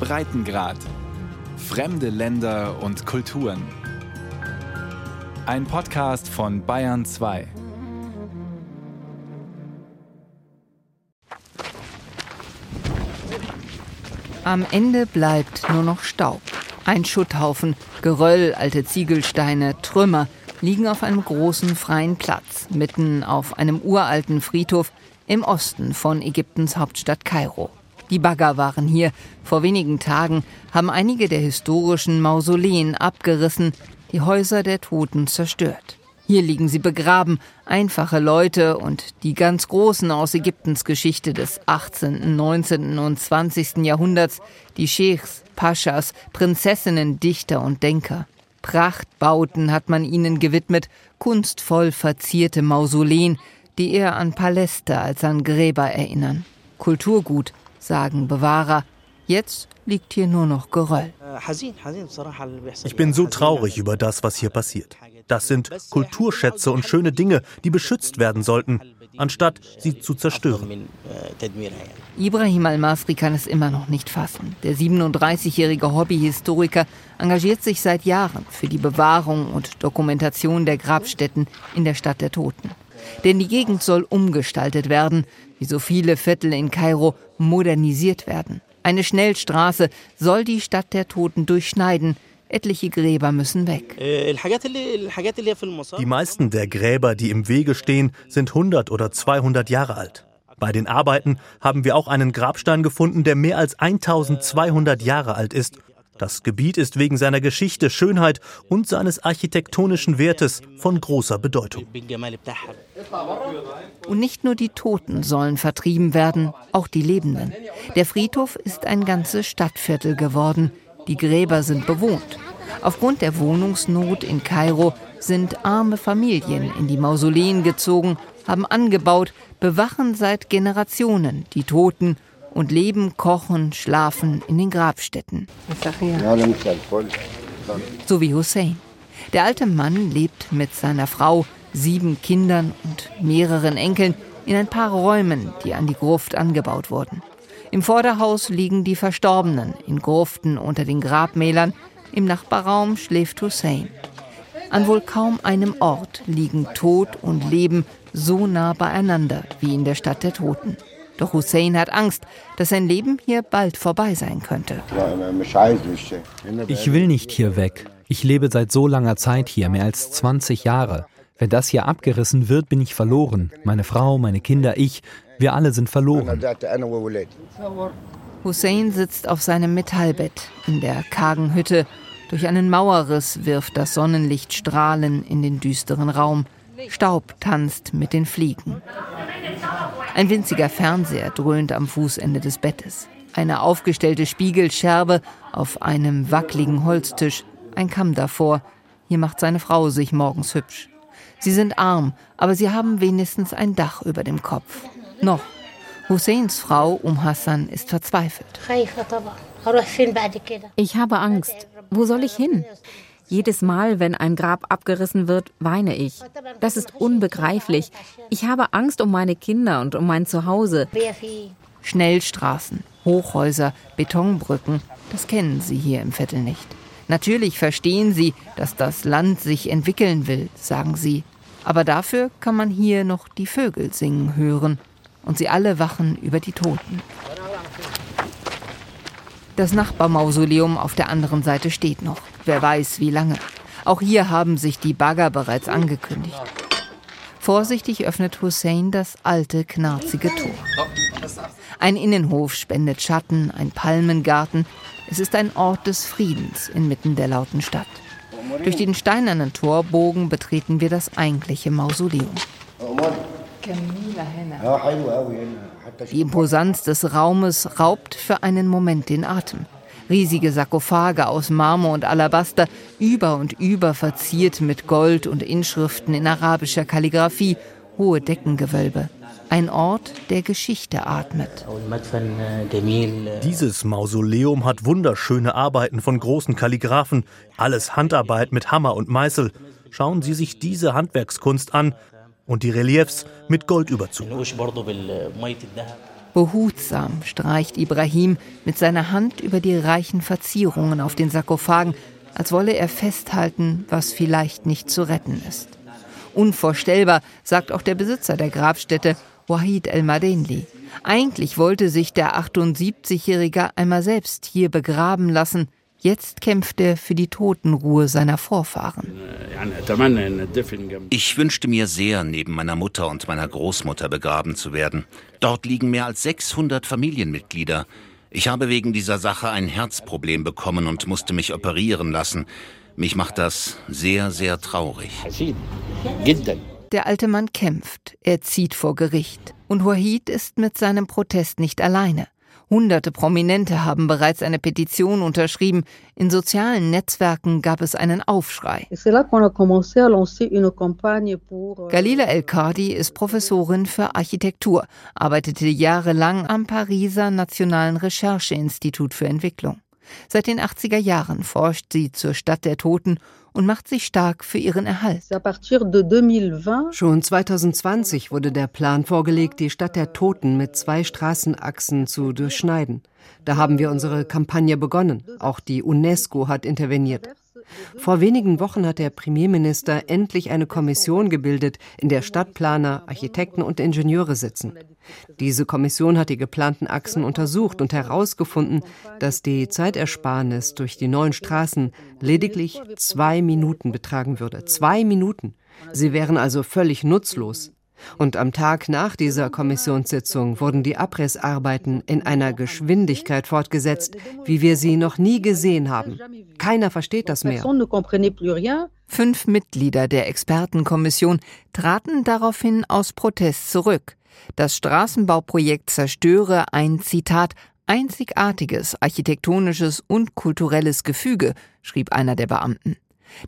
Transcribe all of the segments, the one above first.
Breitengrad. Fremde Länder und Kulturen. Ein Podcast von Bayern 2. Am Ende bleibt nur noch Staub. Ein Schutthaufen, Geröll, alte Ziegelsteine, Trümmer liegen auf einem großen freien Platz, mitten auf einem uralten Friedhof im Osten von Ägyptens Hauptstadt Kairo. Die Bagger waren hier. Vor wenigen Tagen haben einige der historischen Mausoleen abgerissen, die Häuser der Toten zerstört. Hier liegen sie begraben, einfache Leute und die ganz Großen aus Ägyptens Geschichte des 18., 19. und 20. Jahrhunderts, die Scheichs, Paschas, Prinzessinnen, Dichter und Denker. Prachtbauten hat man ihnen gewidmet, kunstvoll verzierte Mausoleen, die eher an Paläste als an Gräber erinnern. Kulturgut, sagen Bewahrer. Jetzt liegt hier nur noch Geröll. Ich bin so traurig über das, was hier passiert. Das sind Kulturschätze und schöne Dinge, die beschützt werden sollten, anstatt sie zu zerstören. Ibrahim Al-Masri kann es immer noch nicht fassen. Der 37-jährige Hobbyhistoriker engagiert sich seit Jahren für die Bewahrung und Dokumentation der Grabstätten in der Stadt der Toten. Denn die Gegend soll umgestaltet werden, wie so viele Viertel in Kairo modernisiert werden. Eine Schnellstraße soll die Stadt der Toten durchschneiden, Etliche Gräber müssen weg. Die meisten der Gräber, die im Wege stehen, sind 100 oder 200 Jahre alt. Bei den Arbeiten haben wir auch einen Grabstein gefunden, der mehr als 1200 Jahre alt ist. Das Gebiet ist wegen seiner Geschichte, Schönheit und seines architektonischen Wertes von großer Bedeutung. Und nicht nur die Toten sollen vertrieben werden, auch die Lebenden. Der Friedhof ist ein ganzes Stadtviertel geworden. Die Gräber sind bewohnt. Aufgrund der Wohnungsnot in Kairo sind arme Familien in die Mausoleen gezogen, haben angebaut, bewachen seit Generationen die Toten und leben, kochen, schlafen in den Grabstätten. So wie Hussein. Der alte Mann lebt mit seiner Frau, sieben Kindern und mehreren Enkeln in ein paar Räumen, die an die Gruft angebaut wurden. Im Vorderhaus liegen die Verstorbenen in Gruften unter den Grabmälern. Im Nachbarraum schläft Hussein. An wohl kaum einem Ort liegen Tod und Leben so nah beieinander wie in der Stadt der Toten. Doch Hussein hat Angst, dass sein Leben hier bald vorbei sein könnte. Ich will nicht hier weg. Ich lebe seit so langer Zeit hier, mehr als 20 Jahre. Wenn das hier abgerissen wird, bin ich verloren. Meine Frau, meine Kinder, ich. Wir alle sind verloren. Hussein sitzt auf seinem Metallbett in der kargen Hütte. Durch einen Mauerriss wirft das Sonnenlicht Strahlen in den düsteren Raum. Staub tanzt mit den Fliegen. Ein winziger Fernseher dröhnt am Fußende des Bettes. Eine aufgestellte Spiegelscherbe auf einem wackligen Holztisch. Ein Kamm davor. Hier macht seine Frau sich morgens hübsch. Sie sind arm, aber sie haben wenigstens ein Dach über dem Kopf. Noch. Husseins Frau Um Hassan ist verzweifelt. Ich habe Angst. Wo soll ich hin? Jedes Mal, wenn ein Grab abgerissen wird, weine ich. Das ist unbegreiflich. Ich habe Angst um meine Kinder und um mein Zuhause. Schnellstraßen, Hochhäuser, Betonbrücken, das kennen sie hier im Viertel nicht. Natürlich verstehen sie, dass das Land sich entwickeln will, sagen sie. Aber dafür kann man hier noch die Vögel singen hören und sie alle wachen über die Toten. Das Nachbarmausoleum auf der anderen Seite steht noch. Wer weiß, wie lange. Auch hier haben sich die Bagger bereits angekündigt. Vorsichtig öffnet Hussein das alte, knarzige Tor. Ein Innenhof spendet Schatten, ein Palmengarten. Es ist ein Ort des Friedens inmitten der lauten Stadt. Durch den steinernen Torbogen betreten wir das eigentliche Mausoleum. Die Imposanz des Raumes raubt für einen Moment den Atem. Riesige Sarkophage aus Marmor und Alabaster, über und über verziert mit Gold und Inschriften in arabischer Kalligraphie, hohe Deckengewölbe. Ein Ort, der Geschichte atmet. Dieses Mausoleum hat wunderschöne Arbeiten von großen Kalligraphen, alles Handarbeit mit Hammer und Meißel. Schauen Sie sich diese Handwerkskunst an und die Reliefs mit Goldüberzug. Behutsam streicht Ibrahim mit seiner Hand über die reichen Verzierungen auf den Sarkophagen, als wolle er festhalten, was vielleicht nicht zu retten ist. Unvorstellbar, sagt auch der Besitzer der Grabstätte, Wahid El-Madenli. Eigentlich wollte sich der 78-Jährige einmal selbst hier begraben lassen. Jetzt kämpft er für die Totenruhe seiner Vorfahren. Ich wünschte mir sehr, neben meiner Mutter und meiner Großmutter begraben zu werden. Dort liegen mehr als 600 Familienmitglieder. Ich habe wegen dieser Sache ein Herzproblem bekommen und musste mich operieren lassen. Mich macht das sehr, sehr traurig. Der alte Mann kämpft, er zieht vor Gericht. Und Wahid ist mit seinem Protest nicht alleine. Hunderte Prominente haben bereits eine Petition unterschrieben. In sozialen Netzwerken gab es einen Aufschrei. Galila El-Kadi ist Professorin für Architektur, arbeitete jahrelang am Pariser Nationalen Rechercheinstitut für Entwicklung. Seit den 80er Jahren forscht sie zur Stadt der Toten und macht sich stark für ihren Erhalt. Schon 2020 wurde der Plan vorgelegt, die Stadt der Toten mit zwei Straßenachsen zu durchschneiden. Da haben wir unsere Kampagne begonnen. Auch die UNESCO hat interveniert. Vor wenigen Wochen hat der Premierminister endlich eine Kommission gebildet, in der Stadtplaner, Architekten und Ingenieure sitzen. Diese Kommission hat die geplanten Achsen untersucht und herausgefunden, dass die Zeitersparnis durch die neuen Straßen lediglich zwei Minuten betragen würde. Zwei Minuten. Sie wären also völlig nutzlos. Und am Tag nach dieser Kommissionssitzung wurden die Abrissarbeiten in einer Geschwindigkeit fortgesetzt, wie wir sie noch nie gesehen haben. Keiner versteht das mehr. Fünf Mitglieder der Expertenkommission traten daraufhin aus Protest zurück. Das Straßenbauprojekt zerstöre ein Zitat einzigartiges architektonisches und kulturelles Gefüge, schrieb einer der Beamten.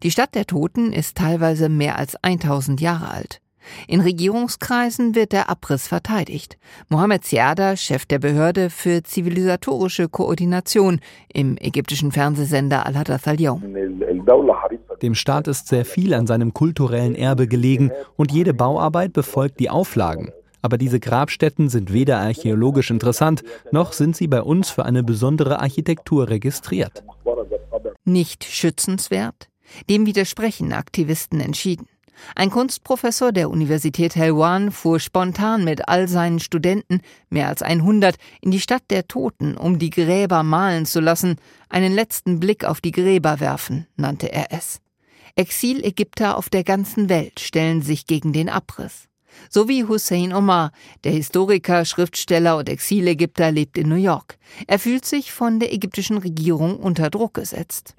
Die Stadt der Toten ist teilweise mehr als 1000 Jahre alt. In Regierungskreisen wird der Abriss verteidigt. Mohamed Siada, Chef der Behörde für zivilisatorische Koordination im ägyptischen Fernsehsender Al-Hadath al-Yawm. Dem Staat ist sehr viel an seinem kulturellen Erbe gelegen und jede Bauarbeit befolgt die Auflagen. Aber diese Grabstätten sind weder archäologisch interessant, noch sind sie bei uns für eine besondere Architektur registriert. Nicht schützenswert? Dem widersprechen Aktivisten entschieden. Ein Kunstprofessor der Universität Helwan fuhr spontan mit all seinen Studenten, mehr als 100, in die Stadt der Toten, um die Gräber malen zu lassen, einen letzten Blick auf die Gräber werfen, nannte er es. Exilägypter auf der ganzen Welt stellen sich gegen den Abriss. So wie Hussein Omar, der Historiker, Schriftsteller und Exilägypter, lebt in New York. Er fühlt sich von der ägyptischen Regierung unter Druck gesetzt.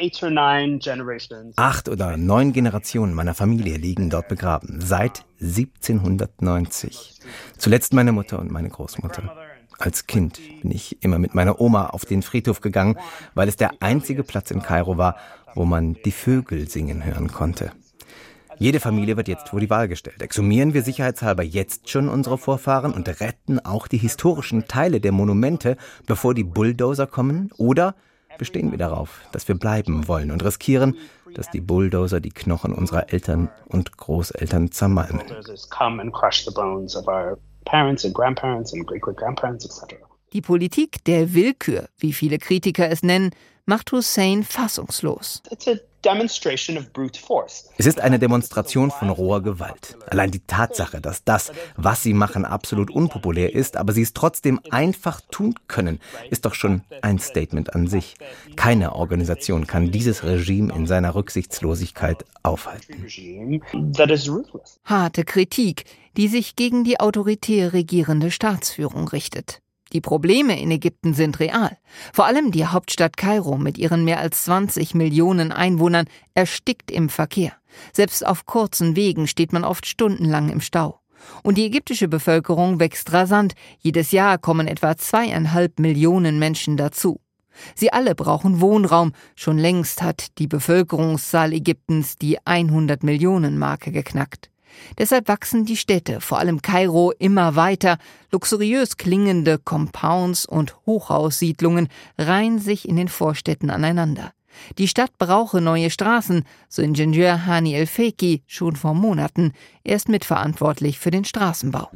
Acht oder neun Generationen meiner Familie liegen dort begraben, seit 1790. Zuletzt meine Mutter und meine Großmutter. Als Kind bin ich immer mit meiner Oma auf den Friedhof gegangen, weil es der einzige Platz in Kairo war, wo man die Vögel singen hören konnte. Jede Familie wird jetzt vor die Wahl gestellt. Exhumieren wir sicherheitshalber jetzt schon unsere Vorfahren und retten auch die historischen Teile der Monumente, bevor die Bulldozer kommen? Oder bestehen wir darauf, dass wir bleiben wollen und riskieren, dass die Bulldozer die Knochen unserer Eltern und Großeltern zermalmen? Die Politik der Willkür, wie viele Kritiker es nennen, macht Hussein fassungslos. Es ist eine Demonstration von roher Gewalt. Allein die Tatsache, dass das, was sie machen, absolut unpopulär ist, aber sie es trotzdem einfach tun können, ist doch schon ein Statement an sich. Keine Organisation kann dieses Regime in seiner Rücksichtslosigkeit aufhalten. Harte Kritik, die sich gegen die autoritär regierende Staatsführung richtet. Die Probleme in Ägypten sind real. Vor allem die Hauptstadt Kairo mit ihren mehr als 20 Millionen Einwohnern erstickt im Verkehr. Selbst auf kurzen Wegen steht man oft stundenlang im Stau. Und die ägyptische Bevölkerung wächst rasant. Jedes Jahr kommen etwa zweieinhalb Millionen Menschen dazu. Sie alle brauchen Wohnraum. Schon längst hat die Bevölkerungszahl Ägyptens die 100 Millionen Marke geknackt. Deshalb wachsen die Städte, vor allem Kairo, immer weiter. Luxuriös klingende Compounds und Hochhaussiedlungen reihen sich in den Vorstädten aneinander. Die Stadt brauche neue Straßen, so Ingenieur Hani El Feki schon vor Monaten. Er ist mitverantwortlich für den Straßenbau.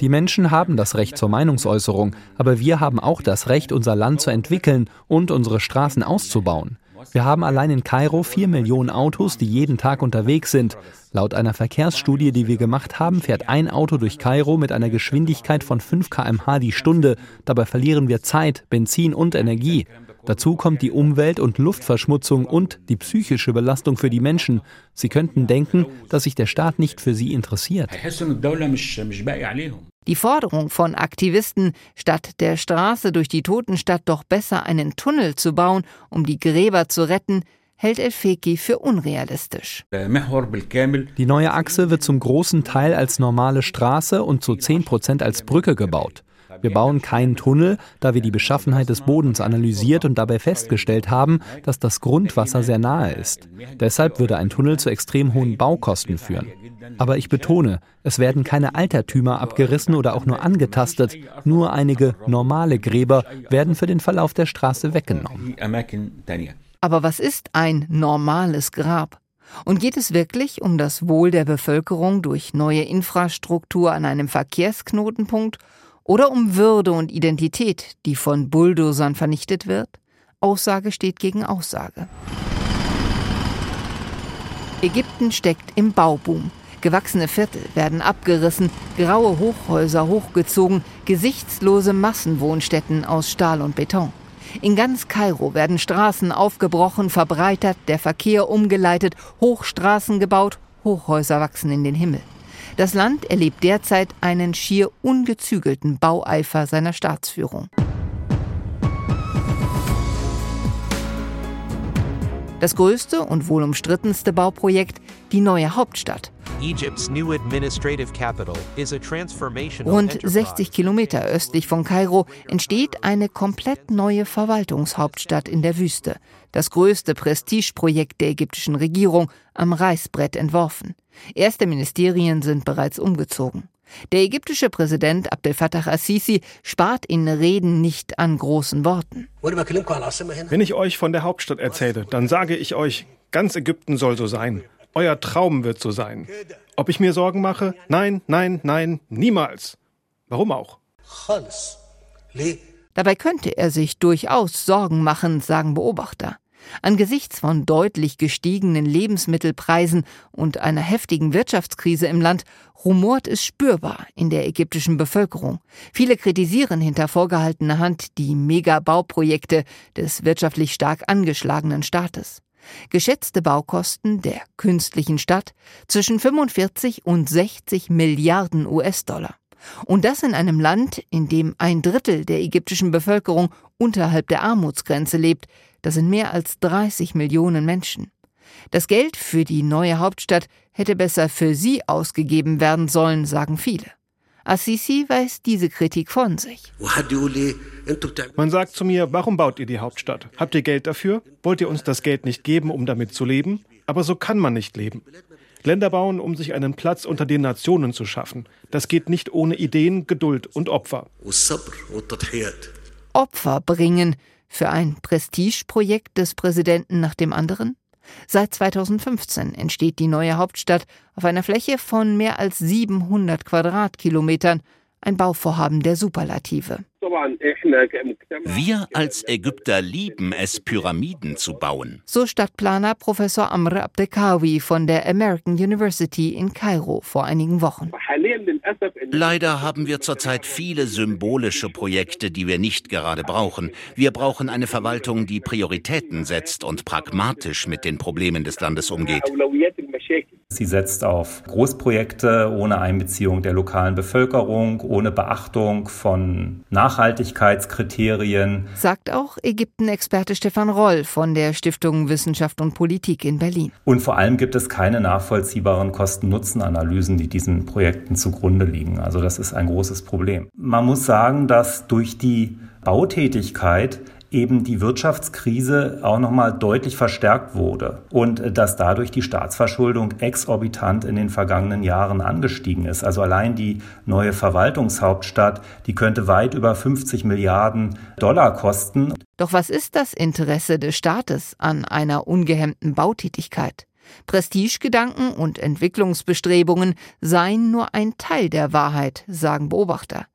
Die Menschen haben das Recht zur Meinungsäußerung, aber wir haben auch das Recht, unser Land zu entwickeln und unsere Straßen auszubauen. Wir haben allein in Kairo vier Millionen Autos, die jeden Tag unterwegs sind. Laut einer Verkehrsstudie, die wir gemacht haben, fährt ein Auto durch Kairo mit einer Geschwindigkeit von 5 km/h die Stunde. Dabei verlieren wir Zeit, Benzin und Energie. Dazu kommt die Umwelt- und Luftverschmutzung und die psychische Belastung für die Menschen. Sie könnten denken, dass sich der Staat nicht für sie interessiert. Die Forderung von Aktivisten, statt der Straße durch die Totenstadt doch besser einen Tunnel zu bauen, um die Gräber zu retten, hält El-Feki für unrealistisch. Die neue Achse wird zum großen Teil als normale Straße und zu 10 Prozent als Brücke gebaut. Wir bauen keinen Tunnel, da wir die Beschaffenheit des Bodens analysiert und dabei festgestellt haben, dass das Grundwasser sehr nahe ist. Deshalb würde ein Tunnel zu extrem hohen Baukosten führen. Aber ich betone, es werden keine Altertümer abgerissen oder auch nur angetastet. Nur einige normale Gräber werden für den Verlauf der Straße weggenommen. Aber was ist ein normales Grab? Und geht es wirklich um das Wohl der Bevölkerung durch neue Infrastruktur an einem Verkehrsknotenpunkt oder um Würde und Identität, die von Bulldozern vernichtet wird? Aussage steht gegen Aussage. Ägypten steckt im Bauboom. Gewachsene Viertel werden abgerissen, graue Hochhäuser hochgezogen, gesichtslose Massenwohnstätten aus Stahl und Beton. In ganz Kairo werden Straßen aufgebrochen, verbreitert, der Verkehr umgeleitet, Hochstraßen gebaut, Hochhäuser wachsen in den Himmel. Das Land erlebt derzeit einen schier ungezügelten Baueifer seiner Staatsführung. Das größte und wohl umstrittenste Bauprojekt, die neue Hauptstadt. Rund 60 Kilometer östlich von Kairo entsteht eine komplett neue Verwaltungshauptstadt in der Wüste. Das größte Prestigeprojekt der ägyptischen Regierung am Reißbrett entworfen. Erste Ministerien sind bereits umgezogen. Der ägyptische Präsident Abdel Fattah al-Sisi spart in Reden nicht an großen Worten. Wenn ich euch von der Hauptstadt erzähle, dann sage ich euch, ganz Ägypten soll so sein. Euer Traum wird so sein. Ob ich mir Sorgen mache? Nein, nein, nein, niemals. Warum auch? Dabei könnte er sich durchaus Sorgen machen, sagen Beobachter. Angesichts von deutlich gestiegenen Lebensmittelpreisen und einer heftigen Wirtschaftskrise im Land rumort es spürbar in der ägyptischen Bevölkerung. Viele kritisieren hinter vorgehaltener Hand die Megabauprojekte des wirtschaftlich stark angeschlagenen Staates. Geschätzte Baukosten der künstlichen Stadt zwischen 45 und 60 Milliarden US-Dollar. Und das in einem Land, in dem ein Drittel der ägyptischen Bevölkerung unterhalb der Armutsgrenze lebt, das sind mehr als 30 Millionen Menschen. Das Geld für die neue Hauptstadt hätte besser für sie ausgegeben werden sollen, sagen viele. Assisi weist diese Kritik von sich. Man sagt zu mir, warum baut ihr die Hauptstadt? Habt ihr Geld dafür? Wollt ihr uns das Geld nicht geben, um damit zu leben? Aber so kann man nicht leben. Länder bauen, um sich einen Platz unter den Nationen zu schaffen. Das geht nicht ohne Ideen, Geduld und Opfer. Opfer bringen, für ein Prestigeprojekt des Präsidenten nach dem anderen? Seit 2015 entsteht die neue Hauptstadt auf einer Fläche von mehr als 700 Quadratkilometern ein Bauvorhaben der Superlative. Wir als Ägypter lieben es, Pyramiden zu bauen. So Stadtplaner Professor Amr Abdekawi von der American University in Kairo vor einigen Wochen. Leider haben wir zurzeit viele symbolische Projekte, die wir nicht gerade brauchen. Wir brauchen eine Verwaltung, die Prioritäten setzt und pragmatisch mit den Problemen des Landes umgeht. Sie setzt auf Großprojekte ohne Einbeziehung der lokalen Bevölkerung, ohne Beachtung von Nachhaltigkeitskriterien. Sagt auch Ägypten-Experte Stefan Roll von der Stiftung Wissenschaft und Politik in Berlin. Und vor allem gibt es keine nachvollziehbaren Kosten-Nutzen-Analysen, die diesen Projekten zugrunde liegen. Also das ist ein großes Problem. Man muss sagen, dass durch die Bautätigkeit eben die Wirtschaftskrise auch nochmal deutlich verstärkt wurde und dass dadurch die Staatsverschuldung exorbitant in den vergangenen Jahren angestiegen ist. Also allein die neue Verwaltungshauptstadt, die könnte weit über 50 Milliarden Dollar kosten. Doch was ist das Interesse des Staates an einer ungehemmten Bautätigkeit? Prestigegedanken und Entwicklungsbestrebungen seien nur ein Teil der Wahrheit, sagen Beobachter.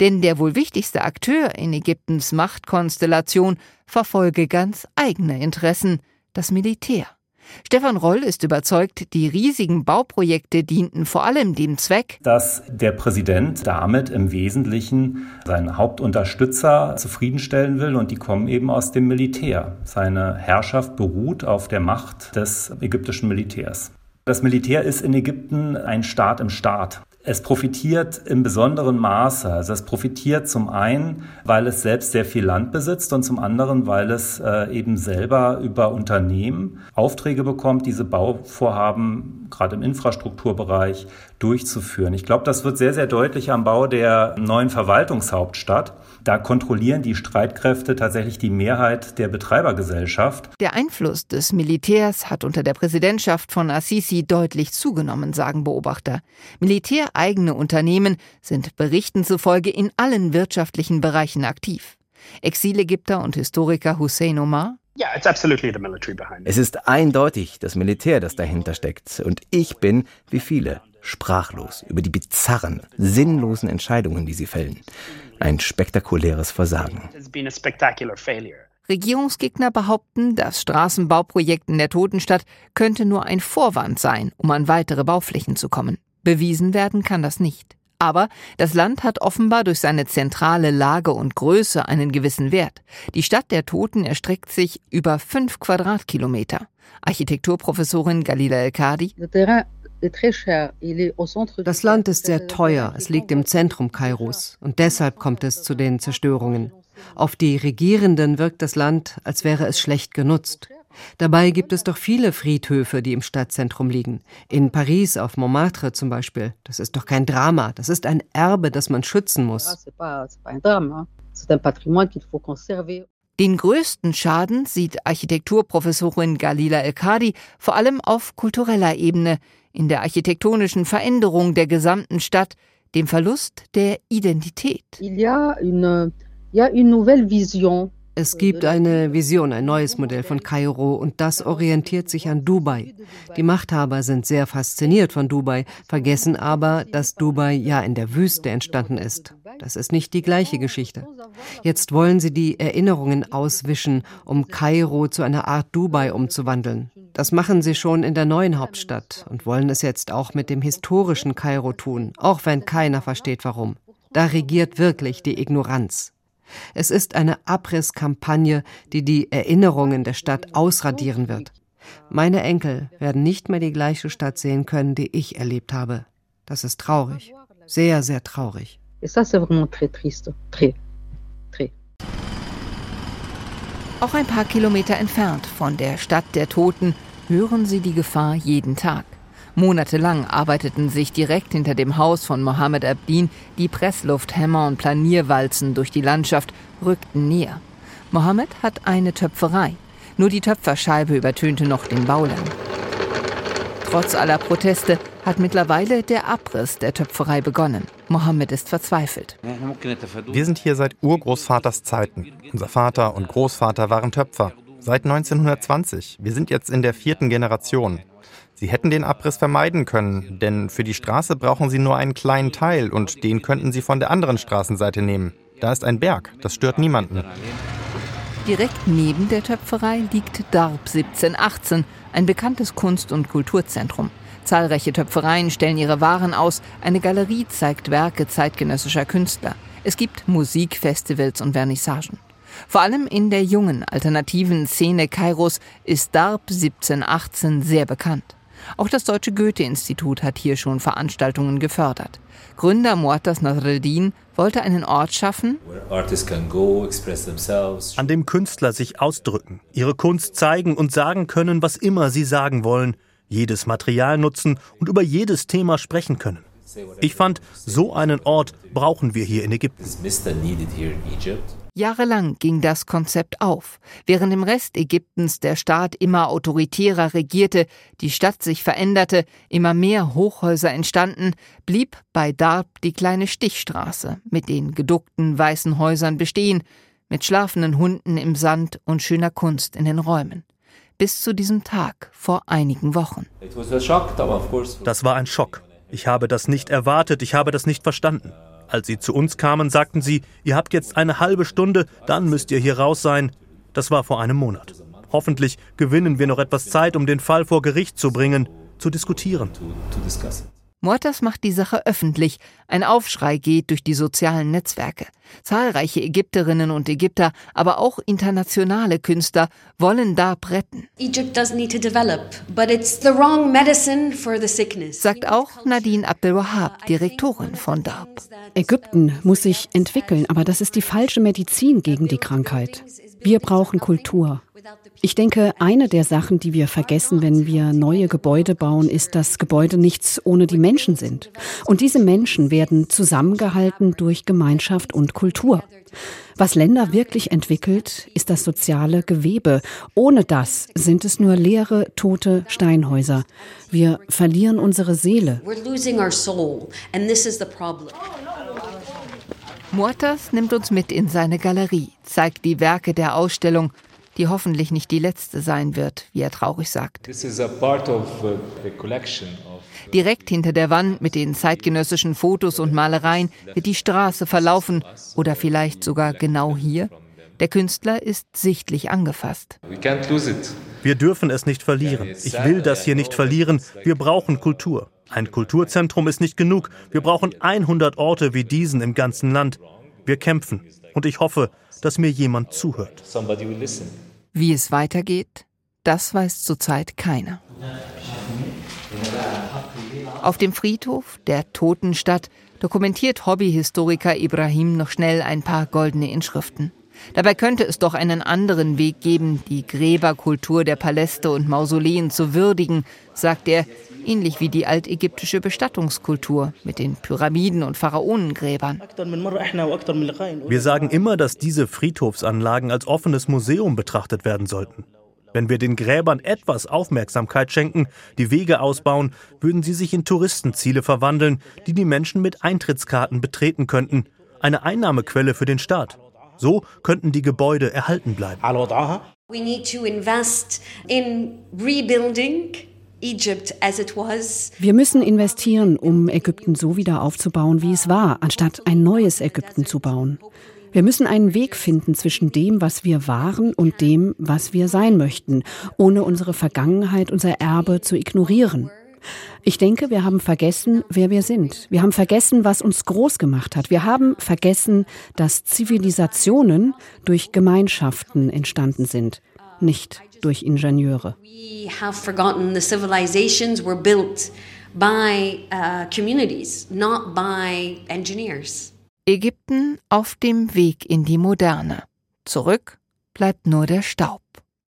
Denn der wohl wichtigste Akteur in Ägyptens Machtkonstellation verfolge ganz eigene Interessen, das Militär. Stefan Roll ist überzeugt, die riesigen Bauprojekte dienten vor allem dem Zweck, dass der Präsident damit im Wesentlichen seinen Hauptunterstützer zufriedenstellen will und die kommen eben aus dem Militär. Seine Herrschaft beruht auf der Macht des ägyptischen Militärs. Das Militär ist in Ägypten ein Staat im Staat. Es profitiert im besonderen Maße. Also es profitiert zum einen, weil es selbst sehr viel Land besitzt und zum anderen, weil es äh, eben selber über Unternehmen Aufträge bekommt, diese Bauvorhaben gerade im Infrastrukturbereich durchzuführen. Ich glaube, das wird sehr, sehr deutlich am Bau der neuen Verwaltungshauptstadt. Da kontrollieren die Streitkräfte tatsächlich die Mehrheit der Betreibergesellschaft. Der Einfluss des Militärs hat unter der Präsidentschaft von Assisi deutlich zugenommen, sagen Beobachter. Militäreigene Unternehmen sind Berichten zufolge in allen wirtschaftlichen Bereichen aktiv. Exilägypter und Historiker Hussein Omar es ist eindeutig das Militär, das dahinter steckt. Und ich bin, wie viele, sprachlos über die bizarren, sinnlosen Entscheidungen, die sie fällen. Ein spektakuläres Versagen. Regierungsgegner behaupten, das Straßenbauprojekt in der Totenstadt könnte nur ein Vorwand sein, um an weitere Bauflächen zu kommen. Bewiesen werden kann das nicht. Aber das Land hat offenbar durch seine zentrale Lage und Größe einen gewissen Wert. Die Stadt der Toten erstreckt sich über fünf Quadratkilometer. Architekturprofessorin Galila El-Kadi. Das Land ist sehr teuer, es liegt im Zentrum Kairos und deshalb kommt es zu den Zerstörungen. Auf die Regierenden wirkt das Land, als wäre es schlecht genutzt. Dabei gibt es doch viele Friedhöfe, die im Stadtzentrum liegen. In Paris auf Montmartre zum Beispiel. Das ist doch kein Drama, das ist ein Erbe, das man schützen muss. Den größten Schaden sieht Architekturprofessorin Galila El-Kadi vor allem auf kultureller Ebene, in der architektonischen Veränderung der gesamten Stadt, dem Verlust der Identität. Es gibt eine Vision, ein neues Modell von Kairo und das orientiert sich an Dubai. Die Machthaber sind sehr fasziniert von Dubai, vergessen aber, dass Dubai ja in der Wüste entstanden ist. Das ist nicht die gleiche Geschichte. Jetzt wollen sie die Erinnerungen auswischen, um Kairo zu einer Art Dubai umzuwandeln. Das machen sie schon in der neuen Hauptstadt und wollen es jetzt auch mit dem historischen Kairo tun, auch wenn keiner versteht warum. Da regiert wirklich die Ignoranz. Es ist eine Abrisskampagne, die die Erinnerungen der Stadt ausradieren wird. Meine Enkel werden nicht mehr die gleiche Stadt sehen können, die ich erlebt habe. Das ist traurig. Sehr, sehr traurig. Auch ein paar Kilometer entfernt von der Stadt der Toten hören sie die Gefahr jeden Tag. Monatelang arbeiteten sich direkt hinter dem Haus von Mohammed Abdin die Presslufthämmer und Planierwalzen durch die Landschaft, rückten näher. Mohammed hat eine Töpferei. Nur die Töpferscheibe übertönte noch den Baulärm. Trotz aller Proteste hat mittlerweile der Abriss der Töpferei begonnen. Mohammed ist verzweifelt. Wir sind hier seit Urgroßvaters Zeiten. Unser Vater und Großvater waren Töpfer. Seit 1920. Wir sind jetzt in der vierten Generation. Sie hätten den Abriss vermeiden können, denn für die Straße brauchen Sie nur einen kleinen Teil und den könnten Sie von der anderen Straßenseite nehmen. Da ist ein Berg, das stört niemanden. Direkt neben der Töpferei liegt Darb 1718, ein bekanntes Kunst- und Kulturzentrum. Zahlreiche Töpfereien stellen ihre Waren aus, eine Galerie zeigt Werke zeitgenössischer Künstler. Es gibt Musikfestivals und Vernissagen. Vor allem in der jungen, alternativen Szene Kairos ist Darb 1718 sehr bekannt. Auch das Deutsche Goethe-Institut hat hier schon Veranstaltungen gefördert. Gründer Muatas Nasreddin wollte einen Ort schaffen, an dem Künstler sich ausdrücken, ihre Kunst zeigen und sagen können, was immer sie sagen wollen, jedes Material nutzen und über jedes Thema sprechen können. Ich fand, so einen Ort brauchen wir hier in Ägypten. Jahrelang ging das Konzept auf. Während im Rest Ägyptens der Staat immer autoritärer regierte, die Stadt sich veränderte, immer mehr Hochhäuser entstanden, blieb bei Darb die kleine Stichstraße mit den geduckten weißen Häusern bestehen, mit schlafenden Hunden im Sand und schöner Kunst in den Räumen. Bis zu diesem Tag vor einigen Wochen. Das war ein Schock. Ich habe das nicht erwartet, ich habe das nicht verstanden. Als sie zu uns kamen, sagten sie, ihr habt jetzt eine halbe Stunde, dann müsst ihr hier raus sein. Das war vor einem Monat. Hoffentlich gewinnen wir noch etwas Zeit, um den Fall vor Gericht zu bringen, zu diskutieren. Mortas macht die Sache öffentlich. Ein Aufschrei geht durch die sozialen Netzwerke. Zahlreiche Ägypterinnen und Ägypter, aber auch internationale Künstler wollen Darb retten. Sagt auch Nadine Abdelwahab, Direktorin von Darb. Ägypten muss sich entwickeln, aber das ist die falsche Medizin gegen die Krankheit. Wir brauchen Kultur. Ich denke, eine der Sachen, die wir vergessen, wenn wir neue Gebäude bauen, ist, dass Gebäude nichts ohne die Menschen sind. Und diese Menschen werden zusammengehalten durch Gemeinschaft und Kultur. Was Länder wirklich entwickelt, ist das soziale Gewebe. Ohne das sind es nur leere, tote Steinhäuser. Wir verlieren unsere Seele. Muertas nimmt uns mit in seine Galerie, zeigt die Werke der Ausstellung die hoffentlich nicht die letzte sein wird, wie er traurig sagt. Uh, Direkt hinter der Wand mit den zeitgenössischen Fotos und Malereien wird die Straße verlaufen oder vielleicht sogar genau hier. Der Künstler ist sichtlich angefasst. Wir dürfen es nicht verlieren. Ich will das hier nicht verlieren. Wir brauchen Kultur. Ein Kulturzentrum ist nicht genug. Wir brauchen 100 Orte wie diesen im ganzen Land. Wir kämpfen. Und ich hoffe, dass mir jemand zuhört. Wie es weitergeht, das weiß zurzeit keiner. Auf dem Friedhof der Totenstadt dokumentiert Hobbyhistoriker Ibrahim noch schnell ein paar goldene Inschriften. Dabei könnte es doch einen anderen Weg geben, die Gräberkultur der Paläste und Mausoleen zu würdigen, sagt er, ähnlich wie die altägyptische Bestattungskultur mit den Pyramiden und Pharaonengräbern. Wir sagen immer, dass diese Friedhofsanlagen als offenes Museum betrachtet werden sollten. Wenn wir den Gräbern etwas Aufmerksamkeit schenken, die Wege ausbauen, würden sie sich in Touristenziele verwandeln, die die Menschen mit Eintrittskarten betreten könnten. Eine Einnahmequelle für den Staat. So könnten die Gebäude erhalten bleiben. We need to invest in rebuilding wir müssen investieren, um Ägypten so wieder aufzubauen, wie es war, anstatt ein neues Ägypten zu bauen. Wir müssen einen Weg finden zwischen dem, was wir waren und dem, was wir sein möchten, ohne unsere Vergangenheit, unser Erbe zu ignorieren. Ich denke, wir haben vergessen, wer wir sind. Wir haben vergessen, was uns groß gemacht hat. Wir haben vergessen, dass Zivilisationen durch Gemeinschaften entstanden sind, nicht durch Ingenieure. We have forgotten the civilizations were built by uh, communities, not by engineers. Ägypten auf dem Weg in die Moderne. Zurück bleibt nur der Staub.